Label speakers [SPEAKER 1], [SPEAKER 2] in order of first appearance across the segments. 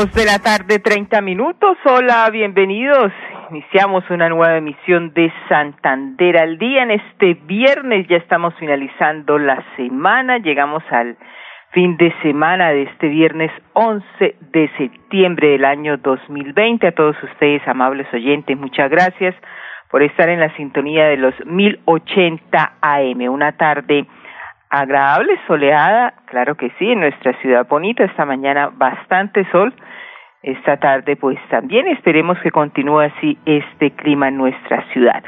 [SPEAKER 1] De la tarde, 30 minutos. Hola, bienvenidos. Iniciamos una nueva emisión de Santander al día. En este viernes ya estamos finalizando la semana. Llegamos al fin de semana de este viernes 11 de septiembre del año 2020. A todos ustedes, amables oyentes, muchas gracias por estar en la sintonía de los 1080 AM. Una tarde agradable, soleada, claro que sí, en nuestra ciudad bonita, esta mañana bastante sol, esta tarde pues también esperemos que continúe así este clima en nuestra ciudad.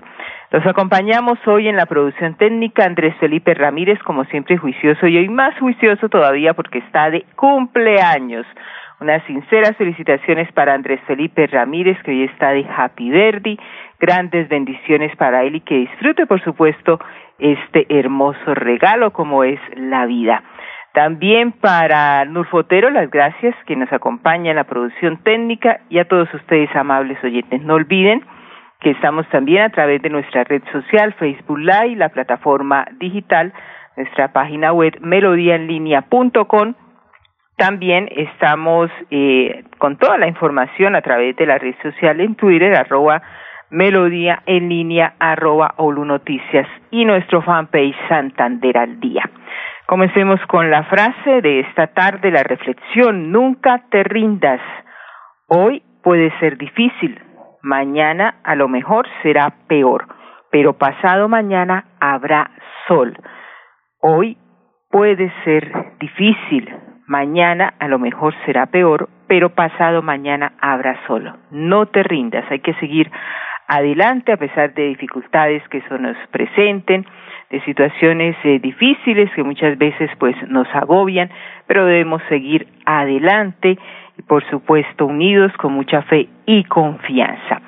[SPEAKER 1] Los acompañamos hoy en la producción técnica Andrés Felipe Ramírez, como siempre juicioso y hoy más juicioso todavía porque está de cumpleaños. Unas sinceras felicitaciones para Andrés Felipe Ramírez, que hoy está de Happy Verdi. Grandes bendiciones para él y que disfrute, por supuesto, este hermoso regalo como es la vida. También para Nurfotero, las gracias que nos acompaña en la producción técnica y a todos ustedes, amables oyentes. No olviden que estamos también a través de nuestra red social, Facebook Live, la plataforma digital, nuestra página web melodiaenlinea.com. También estamos eh, con toda la información a través de la red social en Twitter, arroba melodía en línea, arroba Olu Noticias y nuestro fanpage Santander al Día. Comencemos con la frase de esta tarde, la reflexión, nunca te rindas. Hoy puede ser difícil, mañana a lo mejor será peor, pero pasado mañana habrá sol. Hoy puede ser difícil, mañana a lo mejor será peor, pero pasado mañana habrá sol. No te rindas, hay que seguir adelante a pesar de dificultades que se nos presenten de situaciones eh, difíciles que muchas veces pues nos agobian, pero debemos seguir adelante y por supuesto unidos con mucha fe y confianza.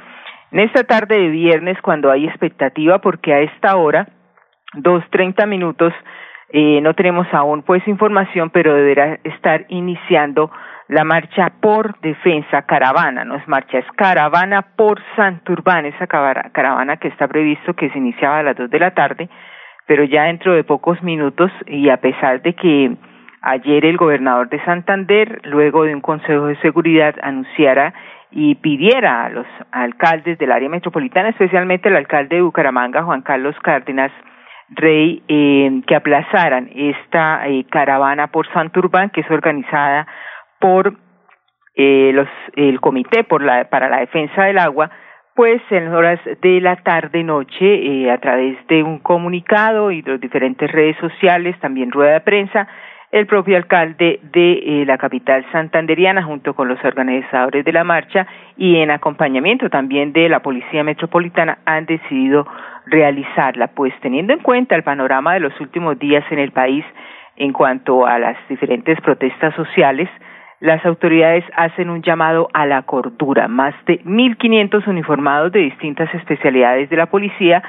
[SPEAKER 1] En esta tarde de viernes, cuando hay expectativa, porque a esta hora, dos treinta minutos, eh, no tenemos aún pues información, pero deberá estar iniciando la marcha por defensa caravana, no es marcha, es caravana por Santurbán, esa caravana que está previsto que se iniciaba a las dos de la tarde, pero ya dentro de pocos minutos y a pesar de que ayer el gobernador de Santander, luego de un consejo de seguridad, anunciara y pidiera a los alcaldes del área metropolitana, especialmente el alcalde de Bucaramanga, Juan Carlos Cárdenas Rey, eh, que aplazaran esta eh, caravana por Santurbán, que es organizada por eh, el Comité por la, para la Defensa del Agua, pues en horas de la tarde-noche, eh, a través de un comunicado y de las diferentes redes sociales, también rueda de prensa, el propio alcalde de eh, la capital santanderiana, junto con los organizadores de la marcha y en acompañamiento también de la Policía Metropolitana, han decidido realizarla, pues teniendo en cuenta el panorama de los últimos días en el país en cuanto a las diferentes protestas sociales, las autoridades hacen un llamado a la cordura. Más de 1.500 uniformados de distintas especialidades de la policía,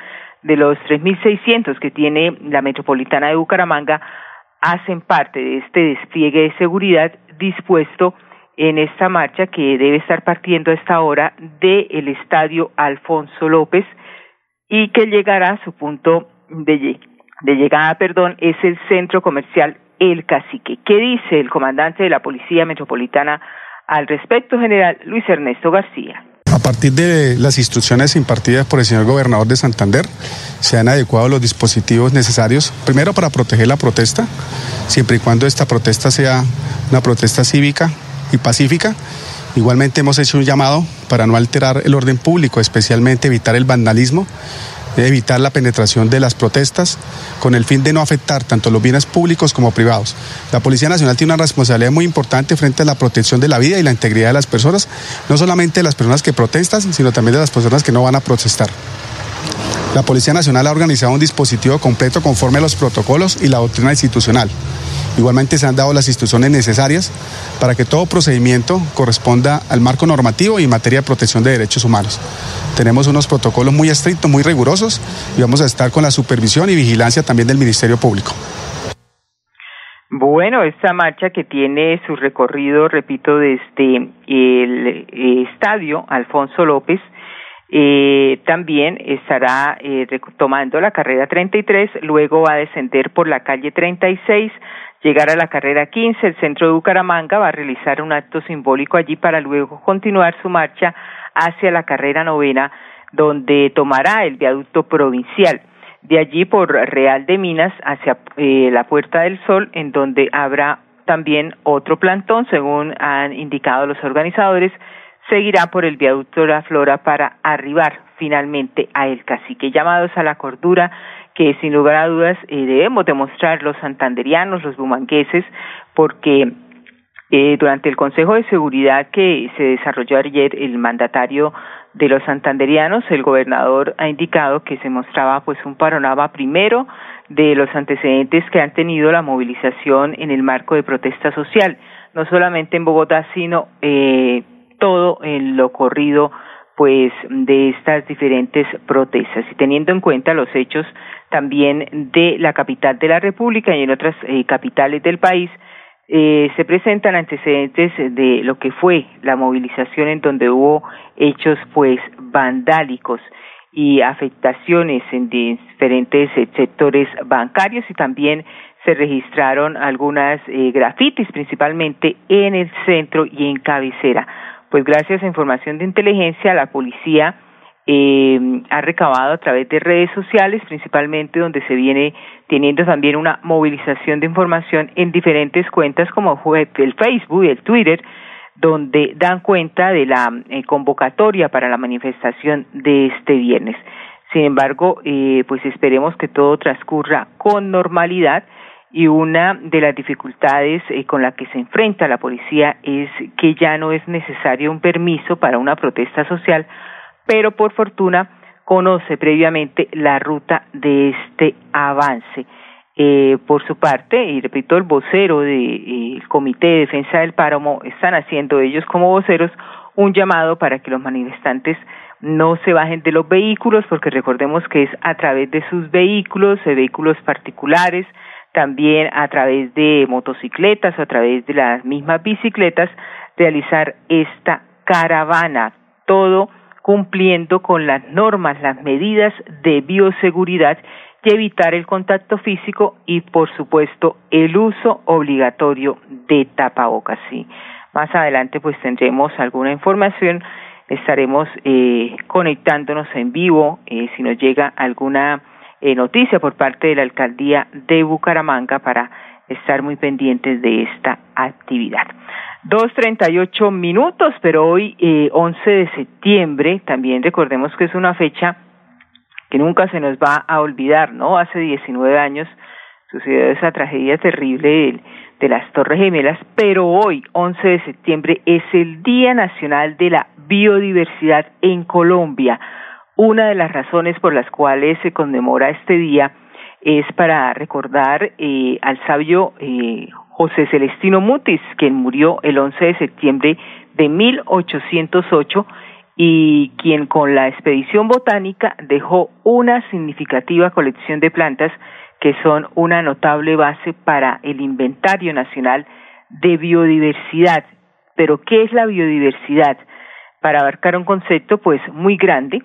[SPEAKER 1] de los 3.600 que tiene la metropolitana de Bucaramanga, hacen parte de este despliegue de seguridad dispuesto en esta marcha que debe estar partiendo a esta hora del estadio Alfonso López y que llegará a su punto de, de llegada, perdón, es el centro comercial el cacique. ¿Qué dice el comandante de la Policía Metropolitana al respecto, general Luis Ernesto García?
[SPEAKER 2] A partir de las instrucciones impartidas por el señor gobernador de Santander, se han adecuado los dispositivos necesarios, primero para proteger la protesta, siempre y cuando esta protesta sea una protesta cívica y pacífica. Igualmente hemos hecho un llamado para no alterar el orden público, especialmente evitar el vandalismo evitar la penetración de las protestas con el fin de no afectar tanto los bienes públicos como privados. La Policía Nacional tiene una responsabilidad muy importante frente a la protección de la vida y la integridad de las personas, no solamente de las personas que protestan, sino también de las personas que no van a protestar. La Policía Nacional ha organizado un dispositivo completo conforme a los protocolos y la doctrina institucional. Igualmente se han dado las instrucciones necesarias para que todo procedimiento corresponda al marco normativo y en materia de protección de derechos humanos. Tenemos unos protocolos muy estrictos, muy rigurosos y vamos a estar con la supervisión y vigilancia también del Ministerio Público.
[SPEAKER 1] Bueno, esta marcha que tiene su recorrido, repito, desde el eh, estadio Alfonso López, eh, también estará eh, tomando la carrera 33, luego va a descender por la calle 36, llegar a la carrera 15, el centro de Bucaramanga, va a realizar un acto simbólico allí para luego continuar su marcha hacia la carrera novena, donde tomará el viaducto provincial. De allí por Real de Minas hacia eh, la Puerta del Sol, en donde habrá también otro plantón, según han indicado los organizadores, seguirá por el viaducto de la Flora para arribar finalmente a El Cacique. Llamados a la cordura que sin lugar a dudas eh, debemos demostrar los santanderianos, los bumangueses, porque eh, durante el Consejo de Seguridad que se desarrolló ayer, el mandatario de los santanderianos, el gobernador ha indicado que se mostraba pues un panorama primero de los antecedentes que han tenido la movilización en el marco de protesta social, no solamente en Bogotá, sino eh, todo en lo corrido pues de estas diferentes protestas. Y teniendo en cuenta los hechos también de la capital de la República y en otras eh, capitales del país eh, se presentan antecedentes de lo que fue la movilización en donde hubo hechos pues vandálicos y afectaciones en diferentes sectores bancarios y también se registraron algunas eh, grafitis principalmente en el centro y en cabecera. Pues gracias a información de inteligencia, la policía eh, ha recabado a través de redes sociales, principalmente donde se viene teniendo también una movilización de información en diferentes cuentas como el Facebook y el Twitter, donde dan cuenta de la eh, convocatoria para la manifestación de este viernes. Sin embargo, eh, pues esperemos que todo transcurra con normalidad y una de las dificultades eh, con la que se enfrenta la policía es que ya no es necesario un permiso para una protesta social, pero por fortuna conoce previamente la ruta de este avance. Eh, por su parte, y repito, el vocero del de, Comité de Defensa del Páramo están haciendo ellos como voceros un llamado para que los manifestantes no se bajen de los vehículos, porque recordemos que es a través de sus vehículos, de vehículos particulares, también a través de motocicletas o a través de las mismas bicicletas realizar esta caravana, todo cumpliendo con las normas, las medidas de bioseguridad y evitar el contacto físico y, por supuesto, el uso obligatorio de tapabocas. Sí. Más adelante, pues tendremos alguna información, estaremos eh, conectándonos en vivo eh, si nos llega alguna eh, noticia por parte de la alcaldía de Bucaramanga para estar muy pendientes de esta actividad. Dos treinta y ocho minutos, pero hoy eh, 11 de septiembre, también recordemos que es una fecha que nunca se nos va a olvidar, ¿no? Hace 19 años sucedió esa tragedia terrible de, de las Torres Gemelas, pero hoy, 11 de septiembre, es el Día Nacional de la Biodiversidad en Colombia. Una de las razones por las cuales se conmemora este día es para recordar eh, al sabio eh, José Celestino Mutis, quien murió el 11 de septiembre de 1808 y quien con la expedición botánica dejó una significativa colección de plantas que son una notable base para el inventario nacional de biodiversidad. Pero, ¿qué es la biodiversidad? Para abarcar un concepto pues muy grande,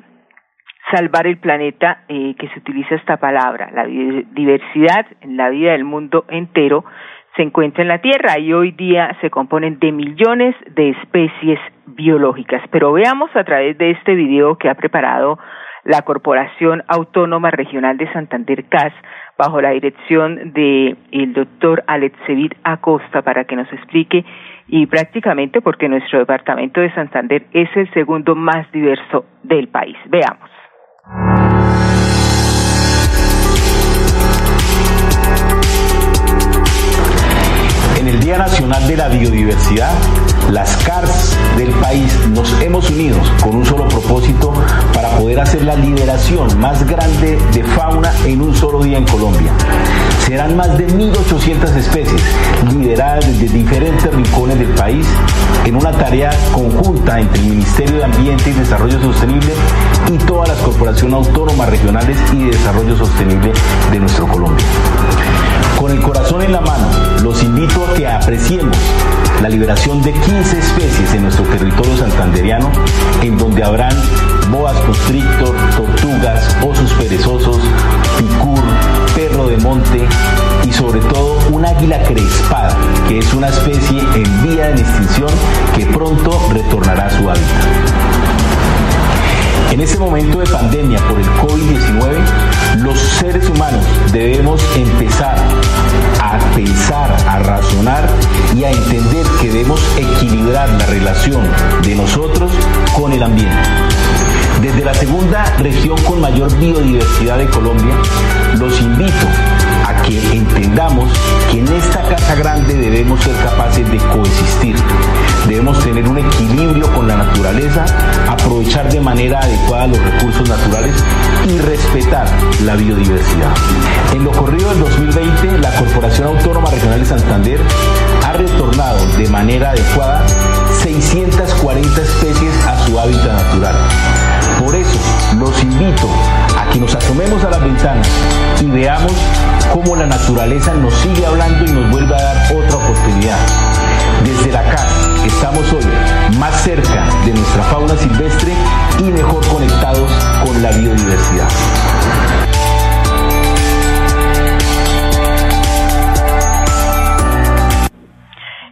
[SPEAKER 1] salvar el planeta eh, que se utiliza esta palabra. La diversidad en la vida del mundo entero se encuentra en la Tierra y hoy día se componen de millones de especies biológicas. Pero veamos a través de este video que ha preparado la Corporación Autónoma Regional de Santander CAS bajo la dirección de doctor Alexevit Acosta para que nos explique y prácticamente porque nuestro departamento de Santander es el segundo más diverso del país. Veamos.
[SPEAKER 3] El Día Nacional de la Biodiversidad, las CARS del país nos hemos unido con un solo propósito para poder hacer la liberación más grande de fauna en un solo día en Colombia. Serán más de 1.800 especies liberadas desde diferentes rincones del país en una tarea conjunta entre el Ministerio de Ambiente y Desarrollo Sostenible y todas las corporaciones autónomas regionales y de desarrollo sostenible de nuestro Colombia. Con el corazón en la mano, los invito a que apreciemos la liberación de 15 especies en nuestro territorio santanderiano, en donde habrán boas constrictor, tortugas, osos perezosos, picur, perro de monte y sobre todo un águila crespada, que es una especie en vía de extinción que pronto retornará a su hábitat. En este momento de pandemia por el COVID-19, los seres humanos debemos empezar y a entender que debemos equilibrar la relación de nosotros con el ambiente. Desde la segunda región con mayor biodiversidad de Colombia, los invito a que entendamos que en esta casa grande debemos ser capaces de coexistir. Debemos tener un equilibrio con la naturaleza, aprovechar de manera adecuada los recursos naturales y respetar la biodiversidad. En lo corrido del 2020, la Corporación Autónoma Regional de Santander ha retornado de manera adecuada 640 especies a su hábitat natural. Por eso los invito que nos asomemos a las ventanas y veamos cómo la naturaleza nos sigue hablando y nos vuelve a dar otra oportunidad. Desde la casa estamos hoy más cerca de nuestra fauna silvestre y mejor conectados con la biodiversidad.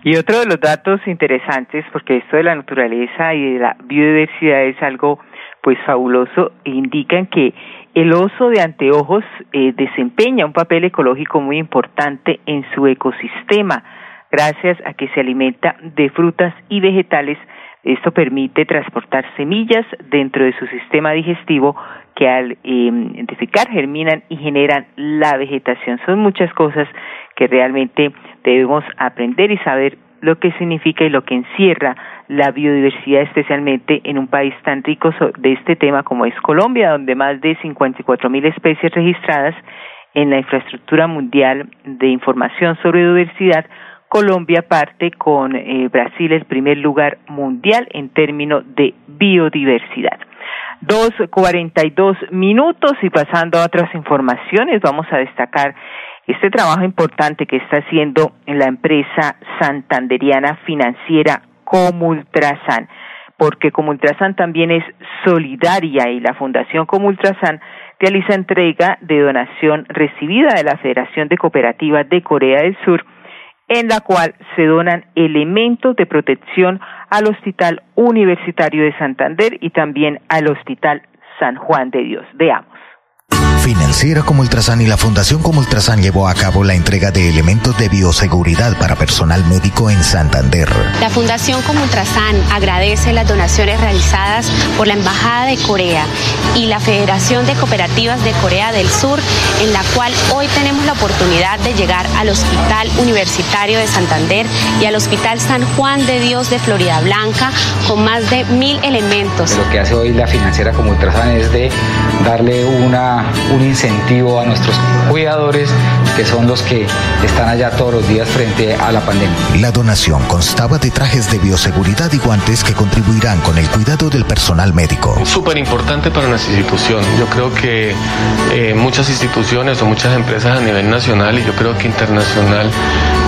[SPEAKER 1] Y otro de los datos interesantes, porque esto de la naturaleza y de la biodiversidad es algo pues fabuloso, indican que el oso de anteojos eh, desempeña un papel ecológico muy importante en su ecosistema, gracias a que se alimenta de frutas y vegetales. Esto permite transportar semillas dentro de su sistema digestivo que al eh, defecar germinan y generan la vegetación. Son muchas cosas que realmente debemos aprender y saber lo que significa y lo que encierra la biodiversidad, especialmente en un país tan rico de este tema como es Colombia, donde más de 54 mil especies registradas en la infraestructura mundial de información sobre biodiversidad, Colombia parte con eh, Brasil el primer lugar mundial en términos de biodiversidad. Dos cuarenta y dos minutos y pasando a otras informaciones, vamos a destacar este trabajo importante que está haciendo la empresa santanderiana financiera Comultrasan, porque Comultrasan también es solidaria y la Fundación Comultrasan realiza entrega de donación recibida de la Federación de Cooperativas de Corea del Sur, en la cual se donan elementos de protección al Hospital Universitario de Santander y también al Hospital San Juan de Dios. Veamos.
[SPEAKER 4] Financiera como Ultrasan y la Fundación como Ultrasan llevó a cabo la entrega de elementos de bioseguridad para personal médico en Santander.
[SPEAKER 5] La Fundación como Ultrasan agradece las donaciones realizadas por la Embajada de Corea y la Federación de Cooperativas de Corea del Sur, en la cual hoy tenemos la oportunidad de llegar al Hospital Universitario de Santander y al Hospital San Juan de Dios de Florida Blanca con más de mil elementos.
[SPEAKER 6] Lo que hace hoy la financiera como Ultrasan es de darle una un incentivo a nuestros cuidadores, que son los que están allá todos los días frente a la pandemia.
[SPEAKER 4] La donación constaba de trajes de bioseguridad y guantes que contribuirán con el cuidado del personal médico.
[SPEAKER 7] Súper importante para nuestra institución. Yo creo que eh, muchas instituciones o muchas empresas a nivel nacional y yo creo que internacional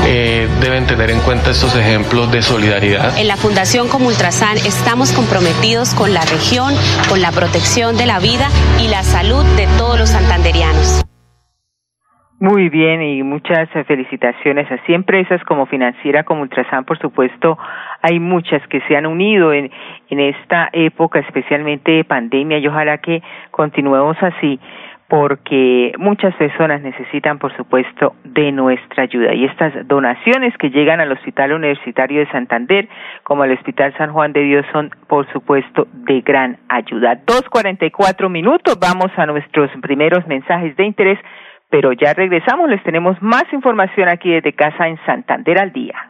[SPEAKER 7] eh, deben tener en cuenta estos ejemplos de solidaridad.
[SPEAKER 5] En la Fundación como Ultrasan estamos comprometidos con la región, con la protección de la vida y la salud de todos los santanderianos.
[SPEAKER 1] Muy bien y muchas felicitaciones. Así empresas como Financiera, como Ultrasan, por supuesto, hay muchas que se han unido en, en esta época, especialmente de pandemia, y ojalá que continuemos así porque muchas personas necesitan, por supuesto, de nuestra ayuda. Y estas donaciones que llegan al Hospital Universitario de Santander, como al Hospital San Juan de Dios, son, por supuesto, de gran ayuda. Dos cuarenta y cuatro minutos, vamos a nuestros primeros mensajes de interés, pero ya regresamos, les tenemos más información aquí desde casa en Santander al día.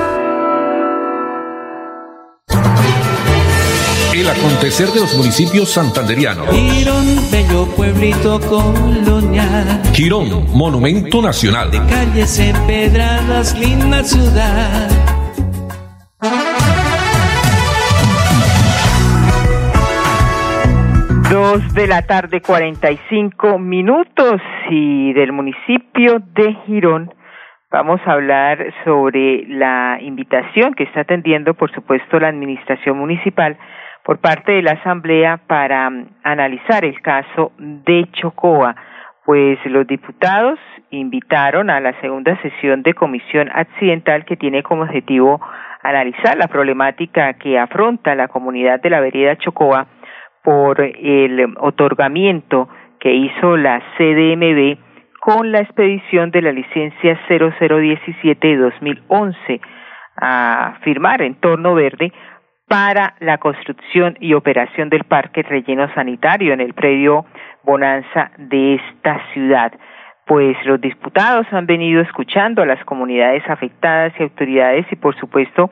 [SPEAKER 8] El acontecer de los municipios santanderianos.
[SPEAKER 9] Girón, bello pueblito colonial.
[SPEAKER 8] Girón, monumento nacional.
[SPEAKER 9] De calles empedradas, linda ciudad.
[SPEAKER 1] Dos de la tarde, cuarenta y cinco minutos, y del municipio de Girón vamos a hablar sobre la invitación que está atendiendo, por supuesto, la Administración Municipal por parte de la Asamblea para mm, analizar el caso de Chocoa, pues los diputados invitaron a la segunda sesión de comisión accidental que tiene como objetivo analizar la problemática que afronta la comunidad de la vereda Chocoa por el otorgamiento que hizo la CDMB con la expedición de la licencia 0017 de 2011 a firmar en torno verde para la construcción y operación del parque relleno sanitario en el predio Bonanza de esta ciudad. Pues los diputados han venido escuchando a las comunidades afectadas y autoridades y por supuesto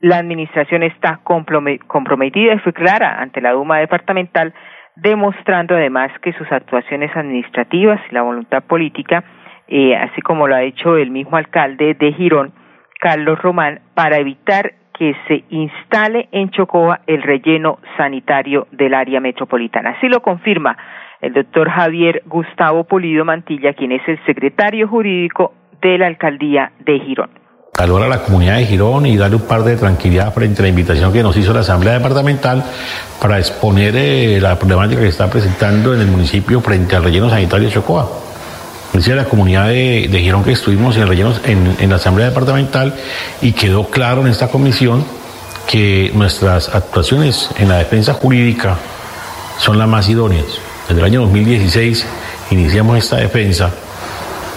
[SPEAKER 1] la administración está comprometida y fue clara ante la Duma departamental, demostrando además que sus actuaciones administrativas y la voluntad política, eh, así como lo ha hecho el mismo alcalde de Girón, Carlos Román, para evitar que se instale en Chocoa el relleno sanitario del área metropolitana. Así lo confirma el doctor Javier Gustavo Polido Mantilla, quien es el secretario jurídico de la alcaldía de Girón.
[SPEAKER 10] Calor a la comunidad de Girón y darle un par de tranquilidad frente a la invitación que nos hizo la Asamblea Departamental para exponer eh, la problemática que está presentando en el municipio frente al relleno sanitario de Chocoa decía la comunidad de, Girón que estuvimos en rellenos en, la Asamblea Departamental y quedó claro en esta comisión que nuestras actuaciones en la defensa jurídica son las más idóneas. Desde el año 2016 iniciamos esta defensa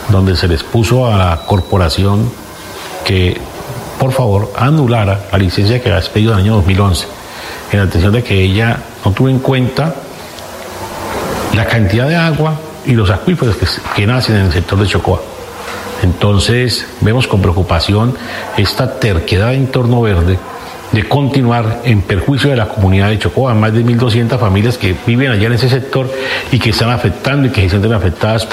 [SPEAKER 10] donde se les puso a la corporación que por favor anulara la licencia que había expedido en el año 2011 en atención de que ella no tuvo en cuenta la cantidad de agua y los acuíferos que, nacen en el sector de Chocoa. Entonces vemos con preocupación esta terquedad en torno verde de continuar en perjuicio de la comunidad de Chocoa, más de 1.200 familias que viven allá en ese sector y que están afectando y que se sienten afectadas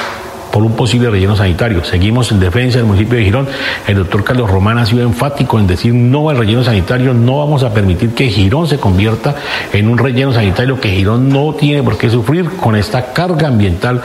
[SPEAKER 10] por un posible relleno sanitario. Seguimos en defensa del municipio de Girón. El doctor Carlos Román ha sido enfático en decir no al relleno sanitario, no vamos a permitir que Girón se convierta en un relleno sanitario que Girón no tiene por qué sufrir con esta carga ambiental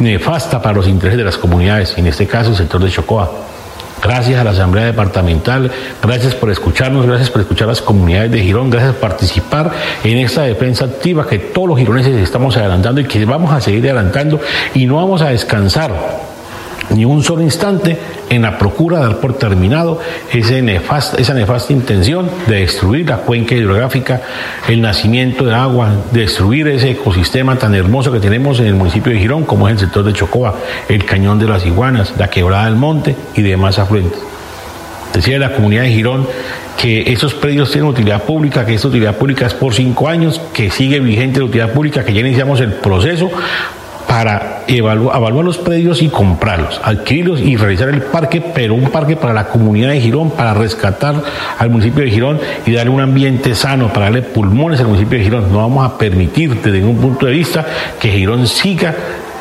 [SPEAKER 10] nefasta para los intereses de las comunidades, en este caso el sector de Chocoa. Gracias a la Asamblea Departamental, gracias por escucharnos, gracias por escuchar a las comunidades de Girón, gracias por participar en esta defensa activa que todos los gironeses estamos adelantando y que vamos a seguir adelantando y no vamos a descansar ni un solo instante en la procura de dar por terminado esa nefasta intención de destruir la cuenca hidrográfica, el nacimiento de agua, destruir ese ecosistema tan hermoso que tenemos en el municipio de Girón, como es el sector de Chocoa, el cañón de las iguanas, la quebrada del monte y demás afluentes. Decía la comunidad de Girón que esos predios tienen utilidad pública, que esa utilidad pública es por cinco años, que sigue vigente la utilidad pública, que ya iniciamos el proceso para evaluar, los predios y comprarlos, adquirirlos y realizar el parque, pero un parque para la comunidad de Girón, para rescatar al municipio de Girón y darle un ambiente sano, para darle pulmones al municipio de Girón. No vamos a permitir desde ningún punto de vista que Girón siga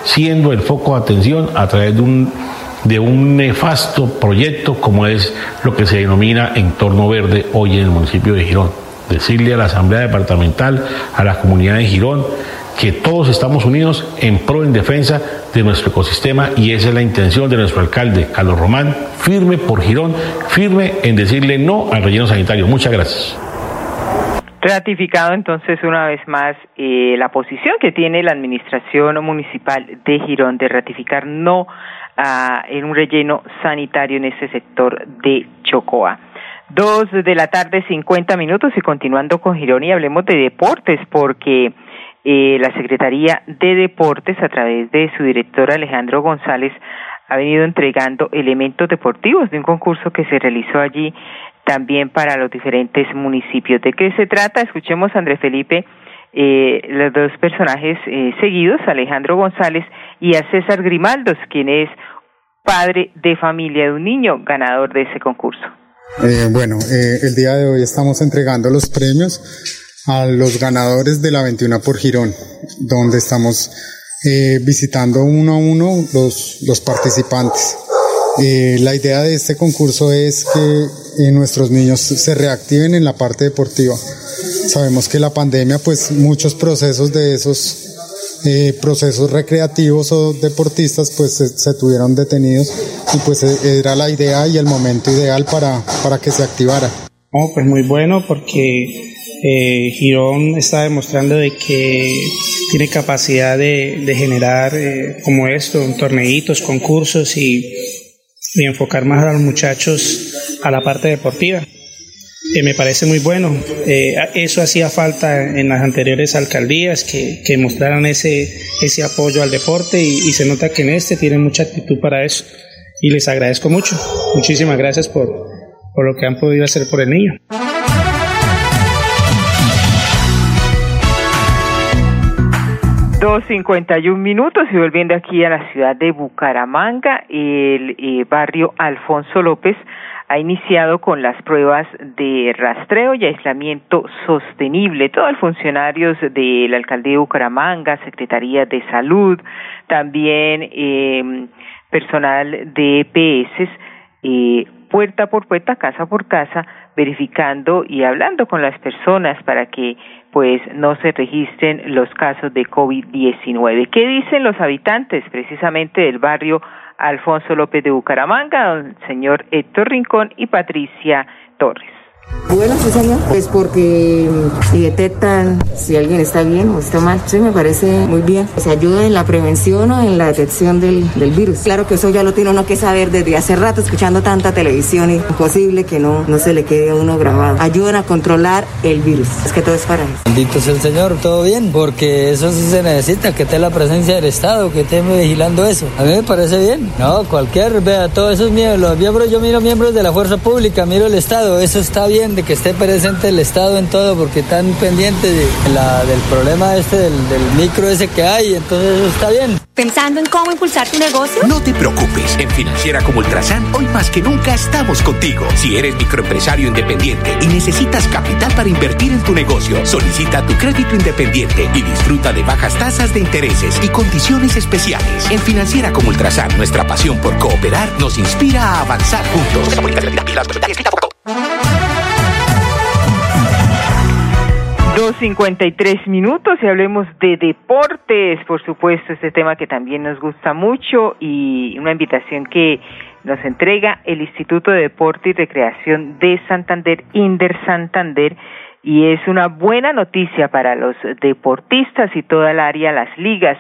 [SPEAKER 10] siendo el foco de atención a través de un de un nefasto proyecto como es lo que se denomina entorno verde hoy en el municipio de Girón. Decirle a la Asamblea Departamental, a la comunidad de Girón, que todos estamos unidos en pro en defensa de nuestro ecosistema y esa es la intención de nuestro alcalde, Carlos Román, firme por Girón, firme en decirle no al relleno sanitario. Muchas gracias.
[SPEAKER 1] Ratificado entonces una vez más eh, la posición que tiene la Administración Municipal de Girón de ratificar no en un relleno sanitario en ese sector de Chocoa. Dos de la tarde, cincuenta minutos y continuando con Girón y hablemos de deportes porque eh, la Secretaría de Deportes a través de su director Alejandro González ha venido entregando elementos deportivos de un concurso que se realizó allí también para los diferentes municipios. ¿De qué se trata? Escuchemos a André Felipe, eh, los dos personajes eh, seguidos, Alejandro González y a César Grimaldos, quien es padre de familia de un niño ganador de ese concurso.
[SPEAKER 11] Eh, bueno, eh, el día de hoy estamos entregando los premios a los ganadores de la 21 por Girón, donde estamos eh, visitando uno a uno los, los participantes. Eh, la idea de este concurso es que eh, nuestros niños se reactiven en la parte deportiva. Sabemos que la pandemia, pues muchos procesos de esos eh, procesos recreativos o deportistas, pues se, tuvieron detenidos y pues era la idea y el momento ideal para, para que se activara.
[SPEAKER 12] Oh, pues muy bueno porque eh, Girón está demostrando de que tiene capacidad de, de generar como esto, torneitos, concursos y y enfocar más a los muchachos a la parte deportiva. que me parece muy bueno. Eh, eso hacía falta en las anteriores alcaldías, que, que mostraran ese, ese apoyo al deporte y, y, se nota que en este tienen mucha actitud para eso. Y les agradezco mucho. Muchísimas gracias por, por lo que han podido hacer por el niño.
[SPEAKER 1] Dos cincuenta y un minutos y volviendo aquí a la ciudad de Bucaramanga, el eh, barrio Alfonso López ha iniciado con las pruebas de rastreo y aislamiento sostenible. Todos los funcionarios de la alcaldía de Bucaramanga, Secretaría de Salud, también eh, personal de EPS, eh, puerta por puerta, casa por casa, verificando y hablando con las personas para que pues no se registren los casos de COVID-19. ¿Qué dicen los habitantes precisamente del barrio Alfonso López de Bucaramanga, el señor Héctor Rincón y Patricia Torres?
[SPEAKER 13] Bueno, sí, señor. Pues porque si detectan si alguien está bien o está mal, sí, me parece muy bien. Se ayuda en la prevención o en la detección del, del, virus. Claro que eso ya lo tiene uno que saber desde hace rato, escuchando tanta televisión y imposible que no, no se le quede a uno grabado. Ayudan a controlar el virus. Es que todo es para eso.
[SPEAKER 14] Bendito sea el Señor, todo bien, porque eso sí se necesita, que esté la presencia del Estado, que esté vigilando eso. A mí me parece bien. No, cualquier, vea, todos esos miembros, los miembros, yo miro miembros de la fuerza pública, miro el Estado, eso está bien de que esté presente el Estado en todo porque están pendientes de la, del problema este del, del micro ese que hay, entonces eso está bien.
[SPEAKER 15] ¿Pensando en cómo impulsar tu negocio?
[SPEAKER 16] No te preocupes, en Financiera como Ultrasan hoy más que nunca estamos contigo. Si eres microempresario independiente y necesitas capital para invertir en tu negocio, solicita tu crédito independiente y disfruta de bajas tasas de intereses y condiciones especiales. En Financiera como Ultrasan, nuestra pasión por cooperar nos inspira a avanzar juntos.
[SPEAKER 1] Dos cincuenta y tres minutos y hablemos de deportes, por supuesto, este tema que también nos gusta mucho y una invitación que nos entrega el Instituto de Deporte y Recreación de Santander, Inder Santander, y es una buena noticia para los deportistas y toda el área, las ligas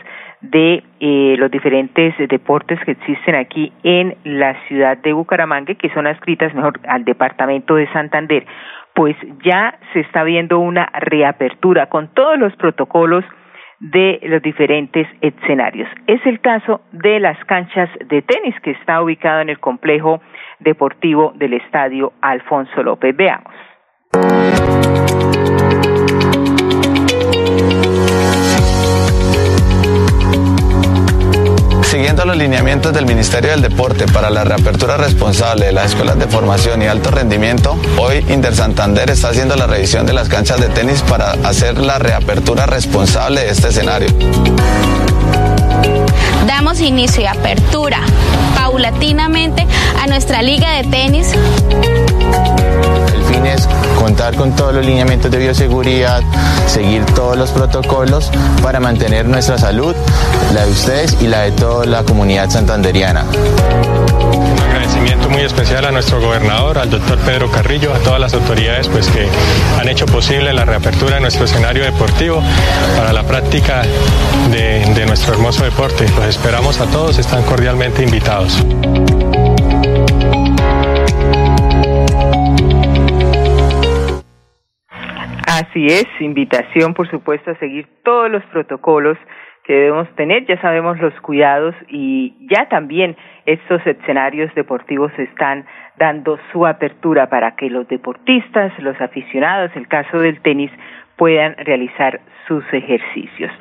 [SPEAKER 1] de eh, los diferentes deportes que existen aquí en la ciudad de Bucaramanga, que son adscritas mejor al departamento de Santander pues ya se está viendo una reapertura con todos los protocolos de los diferentes escenarios. Es el caso de las canchas de tenis que está ubicado en el complejo deportivo del estadio Alfonso López. Veamos.
[SPEAKER 17] Siguiendo los lineamientos del Ministerio del Deporte para la reapertura responsable de las escuelas de formación y alto rendimiento, hoy Inter Santander está haciendo la revisión de las canchas de tenis para hacer la reapertura responsable de este escenario.
[SPEAKER 5] Damos inicio y apertura paulatinamente a nuestra liga de tenis
[SPEAKER 17] con todos los lineamientos de bioseguridad, seguir todos los protocolos para mantener nuestra salud, la de ustedes y la de toda la comunidad santanderiana
[SPEAKER 18] Un agradecimiento muy especial a nuestro gobernador, al doctor Pedro Carrillo, a todas las autoridades pues, que han hecho posible la reapertura de nuestro escenario deportivo para la práctica de nuestro hermoso deporte. Los esperamos a todos, están cordialmente invitados.
[SPEAKER 1] Así es, invitación por supuesto a seguir todos los protocolos que debemos tener, ya sabemos los cuidados y ya también estos escenarios deportivos están dando su apertura para que los deportistas, los aficionados, el caso del tenis, puedan realizar sus ejercicios.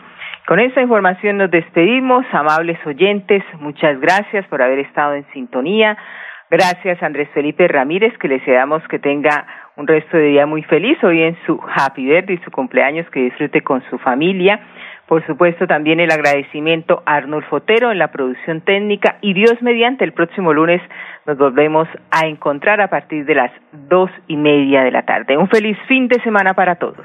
[SPEAKER 1] Con esta información nos despedimos, amables oyentes, muchas gracias por haber estado en sintonía. Gracias Andrés Felipe Ramírez, que le deseamos que tenga un resto de día muy feliz hoy en su happy birthday, su cumpleaños, que disfrute con su familia. Por supuesto, también el agradecimiento a Arnulfo Fotero en la producción técnica y Dios mediante el próximo lunes nos volvemos a encontrar a partir de las dos y media de la tarde. Un feliz fin de semana para todos.